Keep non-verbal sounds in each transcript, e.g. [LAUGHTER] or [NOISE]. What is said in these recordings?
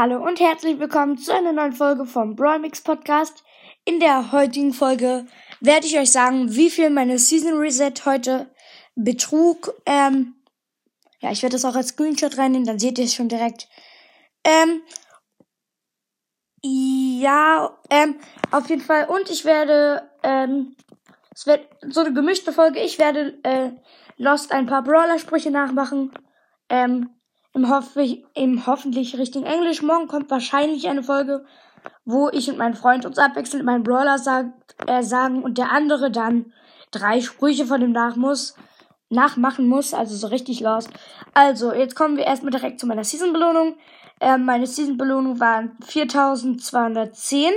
Hallo und herzlich willkommen zu einer neuen Folge vom Brawlmix Podcast. In der heutigen Folge werde ich euch sagen, wie viel meine Season Reset heute betrug. Ähm, ja, ich werde das auch als Screenshot reinnehmen, dann seht ihr es schon direkt. Ähm, ja, ähm, auf jeden Fall. Und ich werde, ähm, es wird so eine gemischte Folge. Ich werde, äh, Lost ein paar Brawler-Sprüche nachmachen. Ähm, im, hoffe im hoffentlich richtigen Englisch. Morgen kommt wahrscheinlich eine Folge, wo ich und mein Freund uns abwechselnd meinen Brawler sagt, äh, sagen und der andere dann drei Sprüche von dem nach muss, nachmachen muss, also so richtig lost. Also, jetzt kommen wir erstmal direkt zu meiner Season-Belohnung. Ähm, meine Season-Belohnung waren 4210.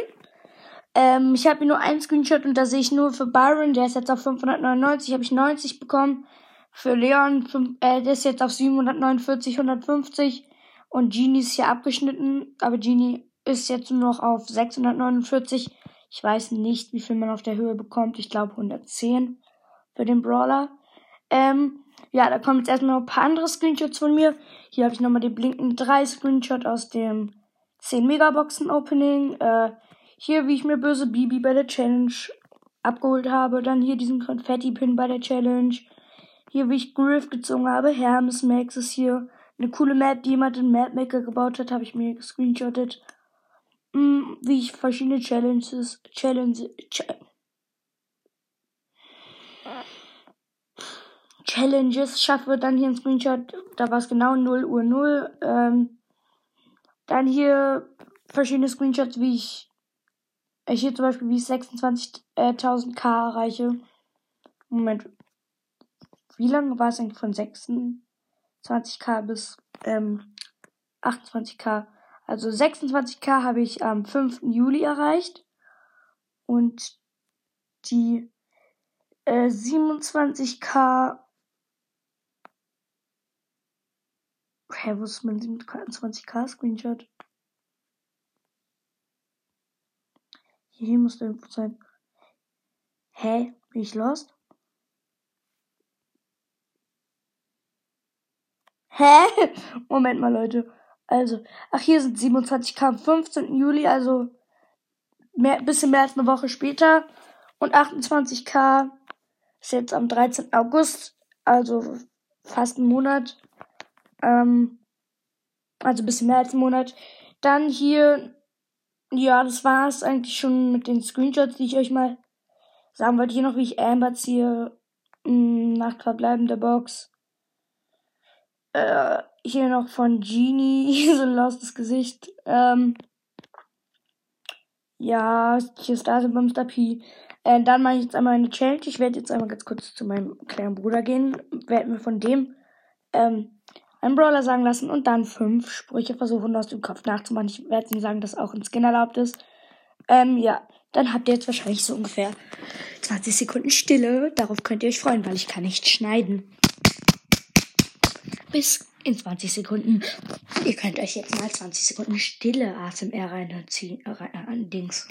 Ähm, ich habe hier nur ein Screenshot und da sehe ich nur für Byron, der ist jetzt auf 599, habe ich 90 bekommen. Für Leon, äh, der ist jetzt auf 749, 150. Und Genie ist hier abgeschnitten, aber Genie ist jetzt nur noch auf 649. Ich weiß nicht, wie viel man auf der Höhe bekommt. Ich glaube 110 für den Brawler. Ähm, ja, da kommen jetzt erstmal noch ein paar andere Screenshots von mir. Hier habe ich nochmal den Blinken 3 Screenshot aus dem 10 Megaboxen Opening. Äh, hier, wie ich mir böse Bibi bei der Challenge abgeholt habe. Dann hier diesen Konfetti-Pin bei der Challenge. Hier, wie ich Griff gezogen habe. Hermes Max ist hier eine coole Map, die jemand in Mapmaker gebaut hat, habe ich mir gescreenshottet. Hm, wie ich verschiedene Challenges, Challenges, Ch Challenges schaffe. Dann hier ein Screenshot, da war es genau 0 Uhr 0. Ähm, dann hier verschiedene Screenshots, wie ich, ich hier zum Beispiel, wie ich 26.000k erreiche. Moment, wie lange war es eigentlich von 26k bis ähm, 28k? Also 26k habe ich am 5. Juli erreicht und die äh, 27k Hä, wo ist mein 27k Screenshot? Hier muss der irgendwo sein. Hä? Bin ich lost? Hä? [LAUGHS] Moment mal, Leute. Also, ach, hier sind 27k am 15. Juli, also mehr, bisschen mehr als eine Woche später. Und 28k ist jetzt am 13. August, also fast einen Monat. Ähm, also bisschen mehr als einen Monat. Dann hier, ja, das war es eigentlich schon mit den Screenshots, die ich euch mal sagen wollte. Hier noch, wie ich Amber ziehe. Hm, Nachtverbleibende Box. Äh, hier noch von Genie, [LAUGHS] so ein lostes Gesicht. Ähm, ja, hier ist da so Bumster P. Äh, dann mache ich jetzt einmal eine Challenge. Ich werde jetzt einmal ganz kurz zu meinem kleinen Bruder gehen. Werde mir von dem ähm, einen Brawler sagen lassen und dann fünf Sprüche versuchen aus dem Kopf nachzumachen. Ich werde ihm sagen, dass auch ein Skin erlaubt ist. Ähm, ja, dann habt ihr jetzt wahrscheinlich so ungefähr 20 Sekunden Stille. Darauf könnt ihr euch freuen, weil ich kann nicht schneiden bis in 20 Sekunden. Ihr könnt euch jetzt mal 20 Sekunden stille ASMR reinziehen. Äh, rein, äh.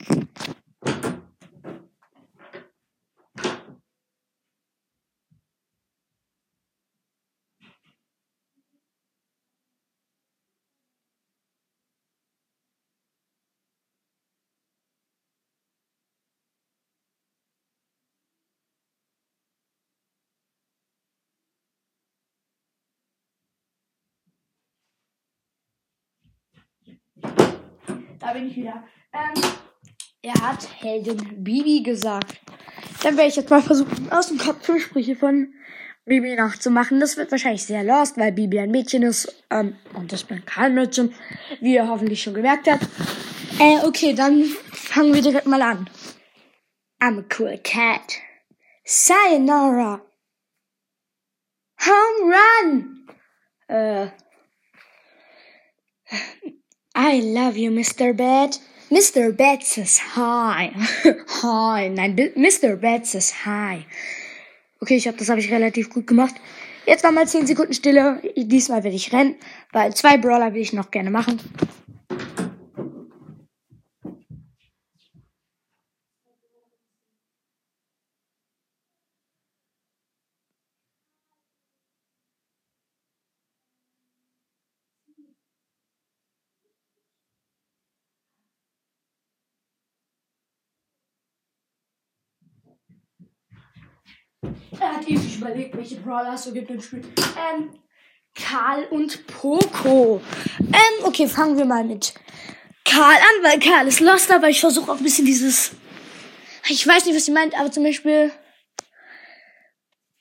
Da bin ich wieder. Ähm, er hat Heldin Bibi gesagt. Dann werde ich jetzt mal versuchen, aus dem Kopf Sprüche von Bibi nachzumachen. Das wird wahrscheinlich sehr lost, weil Bibi ein Mädchen ist. Ähm, und das bin kein Mädchen, wie ihr hoffentlich schon gemerkt habt. Äh, okay, dann fangen wir direkt mal an. I'm a cool cat. Sayonara. Home run. Äh, I love you, Mr. Bed. Mr. Bed says hi. [LAUGHS] hi. Nein, Mr. Bed says hi. Okay, ich habe das habe ich relativ gut gemacht. Jetzt war mal 10 Sekunden Stille. Diesmal werde ich rennen, weil zwei Brawler will ich noch gerne machen. Er hat ewig überlegt, welche Brawler es so gibt im Spiel. Ähm, Karl und Poco. Ähm, okay, fangen wir mal mit Karl an, weil Karl ist lost, aber ich versuche auch ein bisschen dieses. Ich weiß nicht, was sie meint, aber zum Beispiel.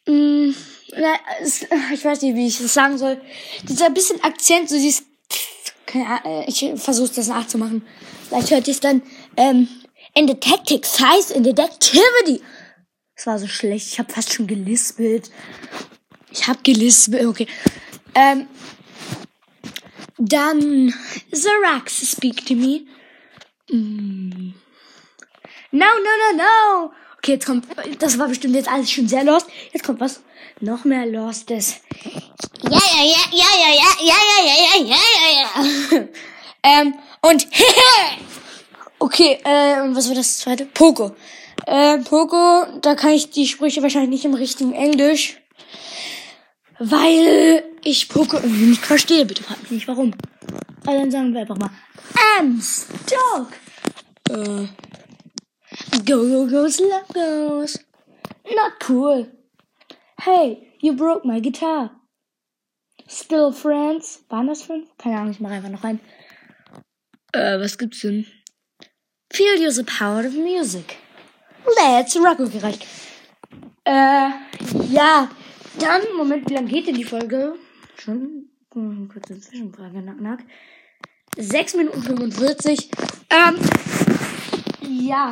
Mh, mm, ich weiß nicht, wie ich das sagen soll. Dieser bisschen Akzent, so dieses. Ich versuche das nachzumachen. Vielleicht hört ihr es dann. Ähm, in the tactics heißt in the activity. Das war so schlecht. Ich habe fast schon gelispelt. Ich habe gelispelt. Okay. Ähm, dann Zarax speak to me. Mm. No, no, no, no. Okay, jetzt kommt, das war bestimmt jetzt alles schon sehr lost. Jetzt kommt was noch mehr lostes. Ja, ja, ja, ja, ja, ja, ja, ja, ja, ja, ja, ja. ähm, und Okay, äh, und was war das zweite? Poco. Äh, Poco, da kann ich die Sprüche wahrscheinlich nicht im richtigen Englisch. Weil ich Poco irgendwie nicht verstehe. Bitte fragt mich nicht warum. Also dann sagen wir einfach mal. I'm stuck. Äh. Go, go, go, slow goes. Not cool. Hey, you broke my guitar. Still friends. Waren das fünf? Keine Ahnung, ich mache einfach noch ein. Äh, was gibt's denn? Feel you the power of music. Let's rock. Okay, reicht. Äh, ja. Dann, Moment, wie lange geht denn die Folge? Schon, kurze Zwischenfrage, nack, nack. 6 Minuten 45. Ähm, ja.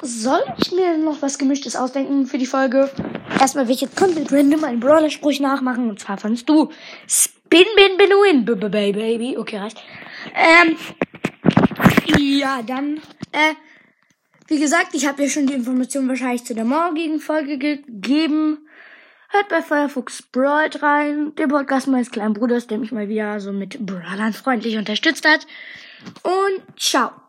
Soll ich mir noch was Gemischtes ausdenken für die Folge? Erstmal will ich jetzt komplett random einen Brawler-Spruch nachmachen. Und zwar fandest du Spin, Bin, Bin, Win, Baby. Okay, reicht. Ähm, ja, dann, äh, wie gesagt, ich habe ja schon die Information wahrscheinlich zu der morgigen Folge gegeben. Hört bei Firefox Brawl rein, dem Podcast meines kleinen Bruders, der mich mal wieder so mit Brawlern freundlich unterstützt hat. Und ciao.